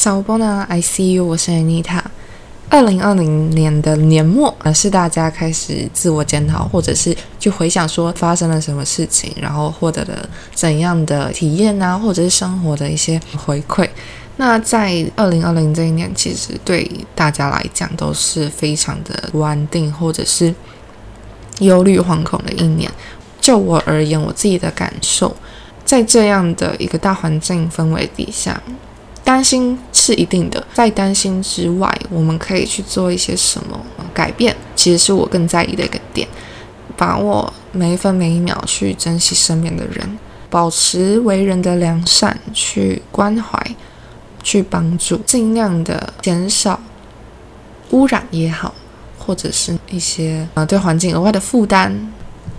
小波呢？I see you，我是 Anita。二零二零年的年末，而是大家开始自我检讨，或者是去回想说发生了什么事情，然后获得了怎样的体验啊，或者是生活的一些回馈。那在二零二零这一年，其实对大家来讲都是非常的不安定，或者是忧虑惶恐的一年。就我而言，我自己的感受，在这样的一个大环境氛围底下。担心是一定的，在担心之外，我们可以去做一些什么改变？其实是我更在意的一个点，把握每一分每一秒去珍惜身边的人，保持为人的良善，去关怀，去帮助，尽量的减少污染也好，或者是一些呃对环境额外的负担。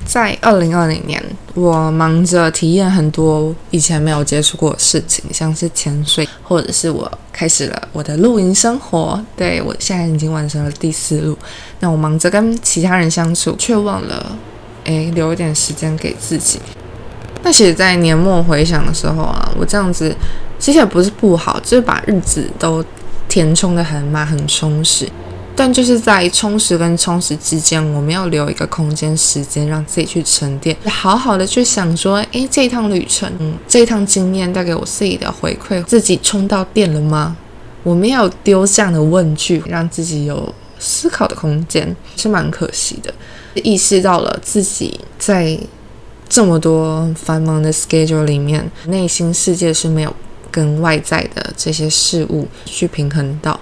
在二零二零年，我忙着体验很多以前没有接触过的事情，像是潜水，或者是我开始了我的露营生活。对我现在已经完成了第四路。那我忙着跟其他人相处，却忘了诶留一点时间给自己。那其实，在年末回想的时候啊，我这样子其实也不是不好，就是把日子都填充的很满、很充实。但就是在充实跟充实之间，我们要留一个空间、时间，让自己去沉淀，好好的去想说，诶，这一趟旅程，这一趟经验带给我自己的回馈，自己充到电了吗？我们要丢这样的问句，让自己有思考的空间，是蛮可惜的。意识到了自己在这么多繁忙的 schedule 里面，内心世界是没有跟外在的这些事物去平衡到。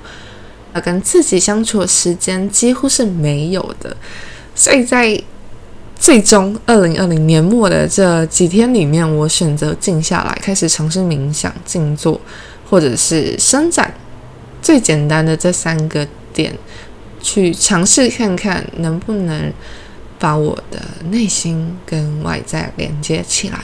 而跟自己相处的时间几乎是没有的，所以在最终二零二零年末的这几天里面，我选择静下来，开始尝试冥想、静坐，或者是伸展，最简单的这三个点，去尝试看看能不能把我的内心跟外在连接起来。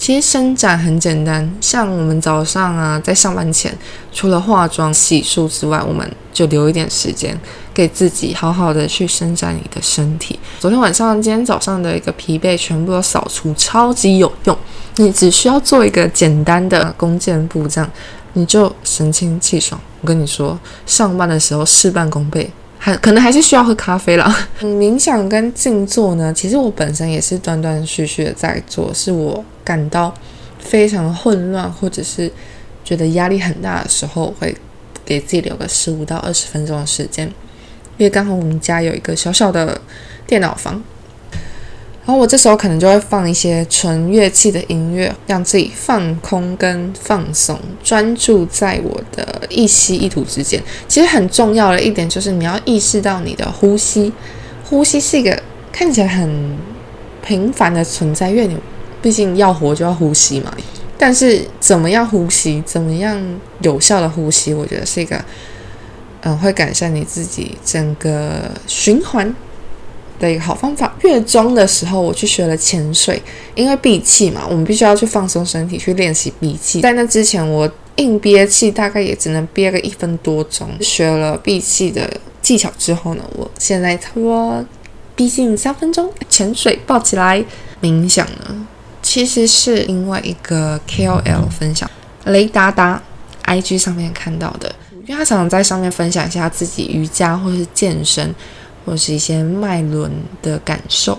其实伸展很简单，像我们早上啊，在上班前，除了化妆、洗漱之外，我们就留一点时间给自己，好好的去伸展你的身体。昨天晚上、今天早上的一个疲惫全部都扫除，超级有用。你只需要做一个简单的弓箭步，这样你就神清气爽。我跟你说，上班的时候事半功倍。还可能还是需要喝咖啡了。冥想跟静坐呢，其实我本身也是断断续续的在做，是我感到非常混乱或者是觉得压力很大的时候，会给自己留个十五到二十分钟的时间，因为刚好我们家有一个小小的电脑房。然后我这时候可能就会放一些纯乐器的音乐，让自己放空跟放松，专注在我的一吸一吐之间。其实很重要的一点就是你要意识到你的呼吸，呼吸是一个看起来很平凡的存在，因为你毕竟要活就要呼吸嘛。但是怎么样呼吸，怎么样有效的呼吸，我觉得是一个嗯会改善你自己整个循环。的一个好方法。月中的时候，我去学了潜水，因为闭气嘛，我们必须要去放松身体，去练习闭气。在那之前，我硬憋气，大概也只能憋个一分多钟。学了闭气的技巧之后呢，我现在差不多逼近三分钟。潜水抱起来，冥想呢，其实是因为一个 KOL 分享，雷达达 IG 上面看到的，因为他常常在上面分享一下自己瑜伽或是健身。或是一些脉轮的感受。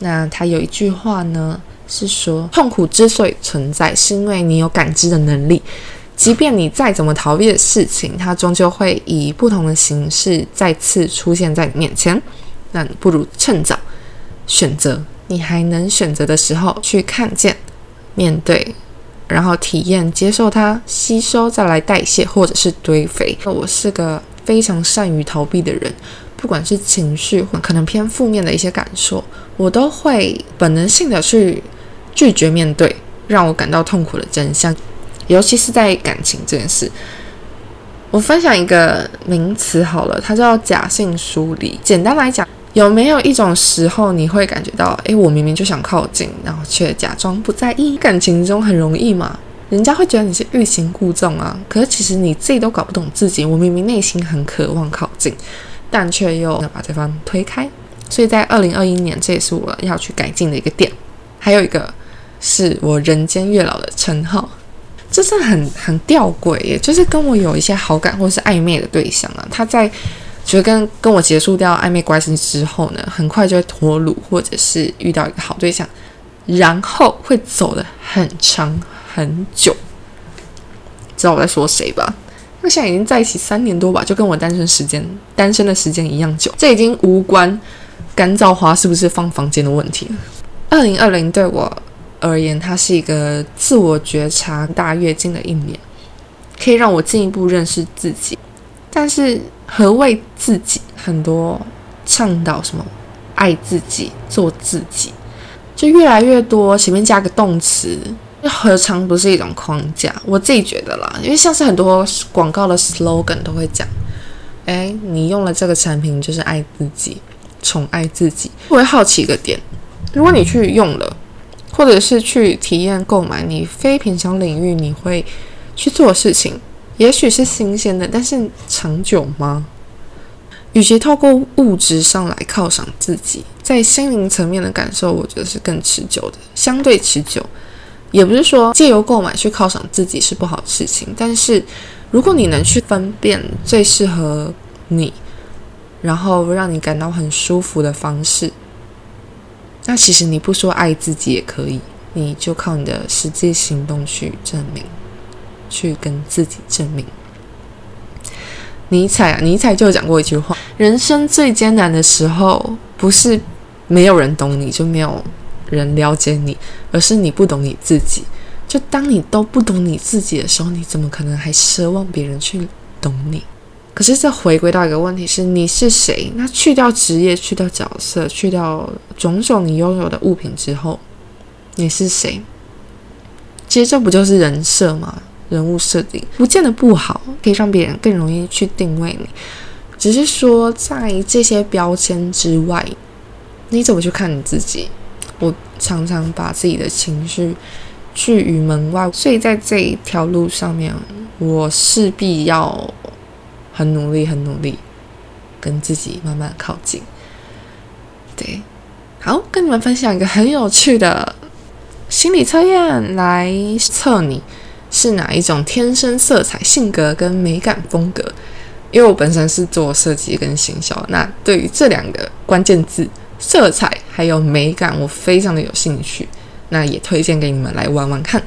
那他有一句话呢，是说痛苦之所以存在，是因为你有感知的能力。即便你再怎么逃避的事情，它终究会以不同的形式再次出现在你面前。那你不如趁早选择，你还能选择的时候去看见、面对，然后体验、接受它，吸收，再来代谢或者是堆肥。我是个非常善于逃避的人。不管是情绪或可能偏负面的一些感受，我都会本能性的去拒绝面对让我感到痛苦的真相，尤其是在感情这件事。我分享一个名词好了，它叫假性疏离。简单来讲，有没有一种时候你会感觉到，诶，我明明就想靠近，然后却假装不在意？感情中很容易嘛，人家会觉得你是欲擒故纵啊。可是其实你自己都搞不懂自己，我明明内心很渴望靠近。但却又要把对方推开，所以在二零二一年，这也是我要去改进的一个点。还有一个是我人间月老的称号。这是很很吊诡耶，就是跟我有一些好感或是暧昧的对象啊，他在就跟跟我结束掉暧昧关系之后呢，很快就会脱乳，或者是遇到一个好对象，然后会走的很长很久。知道我在说谁吧？那现在已经在一起三年多吧，就跟我单身时间单身的时间一样久。这已经无关干燥花是不是放房间的问题了。二零二零对我。而言，它是一个自我觉察大跃进的一年，可以让我进一步认识自己。但是，何谓自己？很多倡导什么爱自己、做自己，就越来越多前面加个动词，何尝不是一种框架？我自己觉得啦，因为像是很多广告的 slogan 都会讲：“哎，你用了这个产品就是爱自己，宠爱自己。”我会好奇一个点，如果你去用了。或者是去体验购买你非平常领域你会去做的事情，也许是新鲜的，但是长久吗？与其透过物质上来犒赏自己，在心灵层面的感受，我觉得是更持久的，相对持久。也不是说借由购买去犒赏自己是不好的事情，但是如果你能去分辨最适合你，然后让你感到很舒服的方式。那其实你不说爱自己也可以，你就靠你的实际行动去证明，去跟自己证明。尼采啊，尼采就有讲过一句话：人生最艰难的时候，不是没有人懂你，就没有人了解你，而是你不懂你自己。就当你都不懂你自己的时候，你怎么可能还奢望别人去懂你？可是，这回归到一个问题是：你是谁？那去掉职业，去掉角色，去掉种种你拥有的物品之后，你是谁？其实这不就是人设吗？人物设定不见得不好，可以让别人更容易去定位你。只是说，在这些标签之外，你怎么去看你自己？我常常把自己的情绪拒于门外，所以在这一条路上面，我势必要。很努力，很努力，跟自己慢慢靠近。对，好，跟你们分享一个很有趣的心理测验，来测你是哪一种天生色彩、性格跟美感风格。因为我本身是做设计跟行销，那对于这两个关键字“色彩”还有美感，我非常的有兴趣。那也推荐给你们来玩玩看。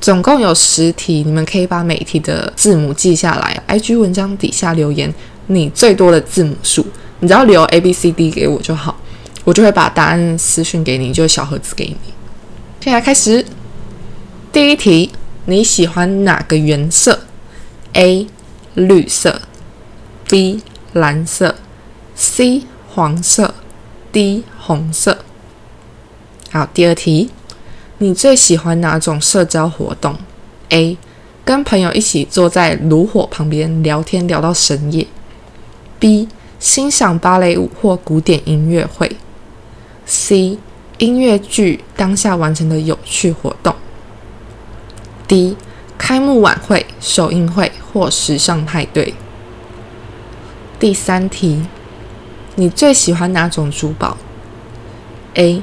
总共有十题，你们可以把每题的字母记下来。IG 文章底下留言你最多的字母数，你只要留 A B C D 给我就好，我就会把答案私讯给你，就小盒子给你。现在开始，第一题，你喜欢哪个颜色？A 绿色，B 蓝色，C 黄色，D 红色。好，第二题。你最喜欢哪种社交活动？A. 跟朋友一起坐在炉火旁边聊天聊到深夜。B. 欣赏芭蕾舞或古典音乐会。C. 音乐剧当下完成的有趣活动。D. 开幕晚会、首映会或时尚派对。第三题，你最喜欢哪种珠宝？A.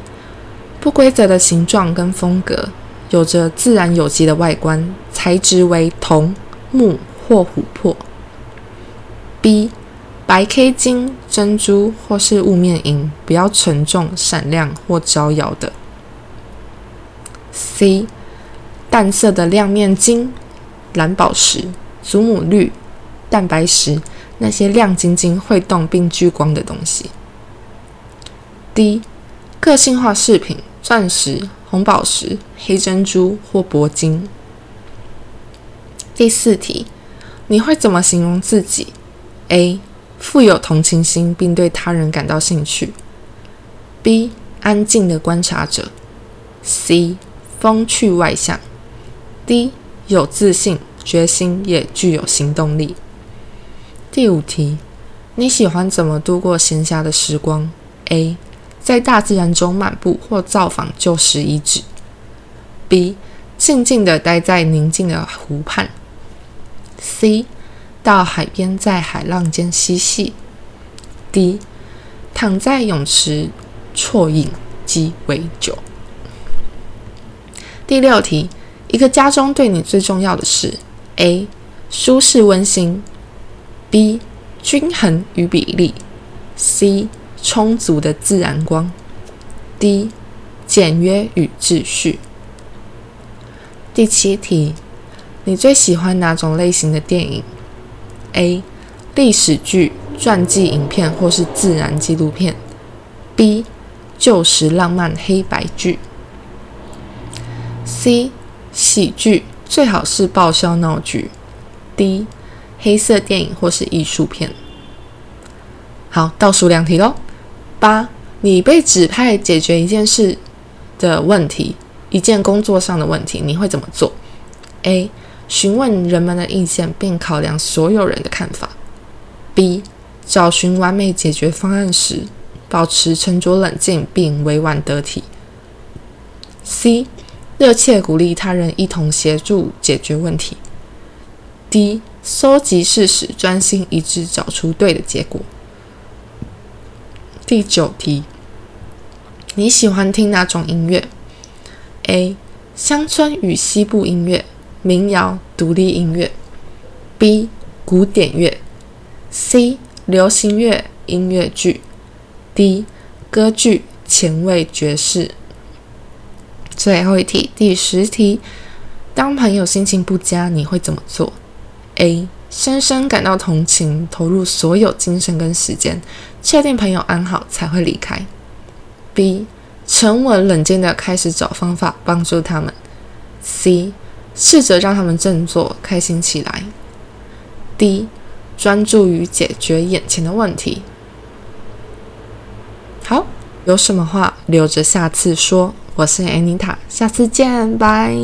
不规则的形状跟风格，有着自然有机的外观，材质为铜、木或琥珀。B. 白 K 金、珍珠或是雾面银，不要沉重、闪亮或招摇的。C. 淡色的亮面金、蓝宝石、祖母绿、蛋白石，那些亮晶晶、会动并聚光的东西。D. 个性化饰品。钻石、红宝石、黑珍珠或铂金。第四题，你会怎么形容自己？A. 富有同情心并对他人感到兴趣。B. 安静的观察者。C. 风趣外向。D. 有自信、决心也具有行动力。第五题，你喜欢怎么度过闲暇的时光？A. 在大自然中漫步或造访旧时遗址。B. 静静的待在宁静的湖畔。C. 到海边在海浪间嬉戏。D. 躺在泳池啜饮鸡尾酒。第六题，一个家中对你最重要的是：A. 舒适温馨；B. 均衡与比例；C. 充足的自然光；D. 简约与秩序。第七题，你最喜欢哪种类型的电影？A. 历史剧、传记影片或是自然纪录片；B. 旧时浪漫黑白剧；C. 喜剧，最好是爆笑闹剧；D. 黑色电影或是艺术片。好，倒数两题喽。八，你被指派解决一件事的问题，一件工作上的问题，你会怎么做？A. 询问人们的意见，并考量所有人的看法。B. 找寻完美解决方案时，保持沉着冷静并委婉得体。C. 热切鼓励他人一同协助解决问题。D. 搜集事实，专心一致找出对的结果。第九题，你喜欢听哪种音乐？A. 乡村与西部音乐、民谣、独立音乐。B. 古典乐。C. 流行乐、音乐剧。D. 歌剧、前卫爵士。最后一题，第十题，当朋友心情不佳，你会怎么做？A. 深深感到同情，投入所有精神跟时间，确定朋友安好才会离开。B. 沉稳冷静的开始找方法帮助他们。C. 试着让他们振作，开心起来。D. 专注于解决眼前的问题。好，有什么话留着下次说。我是 Anita，下次见，拜。